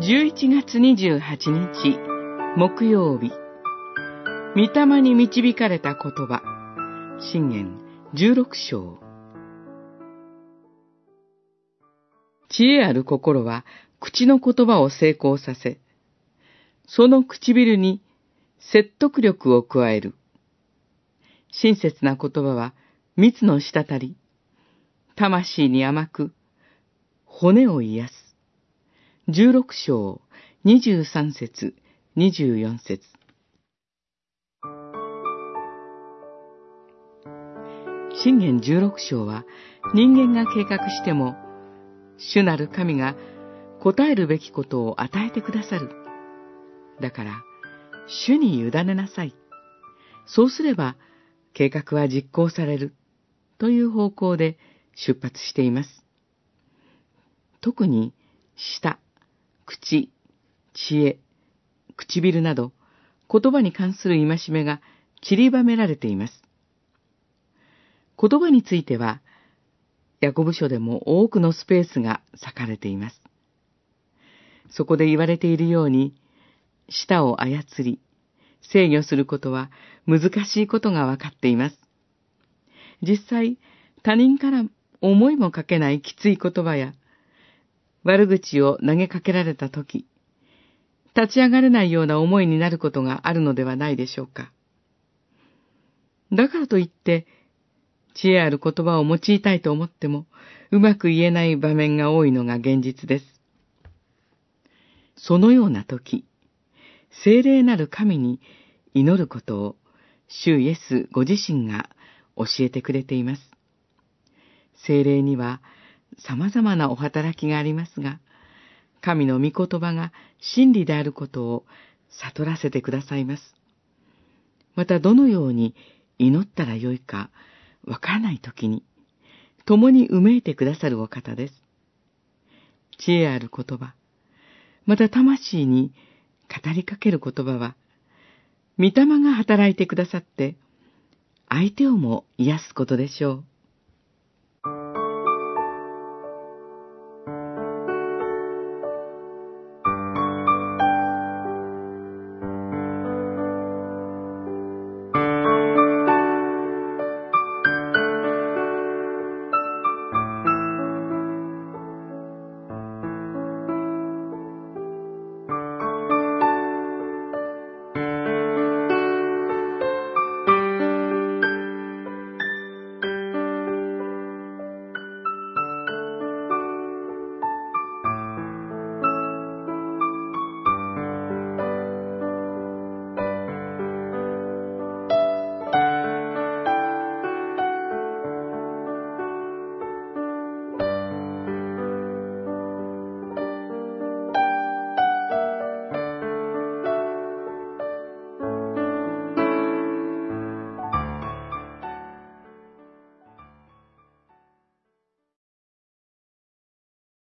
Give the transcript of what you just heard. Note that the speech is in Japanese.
11月28日木曜日御霊に導かれた言葉信玄16章知恵ある心は口の言葉を成功させ、その唇に説得力を加える。親切な言葉は蜜の滴り、魂に甘く、骨を癒す。十六章、二十三節、二十四節。信玄十六章は人間が計画しても、主なる神が答えるべきことを与えてくださる。だから、主に委ねなさい。そうすれば、計画は実行される。という方向で出発しています。特に、舌、口、知恵、唇など、言葉に関する戒めが散りばめられています。言葉については、ヤコブ書でも多くのスペースが割かれています。そこで言われているように、舌を操り、制御することは難しいことがわかっています。実際、他人から思いもかけないきつい言葉や、悪口を投げかけられたとき、立ち上がれないような思いになることがあるのではないでしょうか。だからといって、知恵ある言葉を用いたいと思っても、うまく言えない場面が多いのが現実です。そのような時、精霊なる神に祈ることを、主イエスご自身が教えてくれています。精霊には様々なお働きがありますが、神の御言葉が真理であることを悟らせてくださいます。またどのように祈ったらよいかわからないときに、共にうめいてくださるお方です。知恵ある言葉、また魂に語りかける言葉は、御霊が働いてくださって、相手をも癒すことでしょう。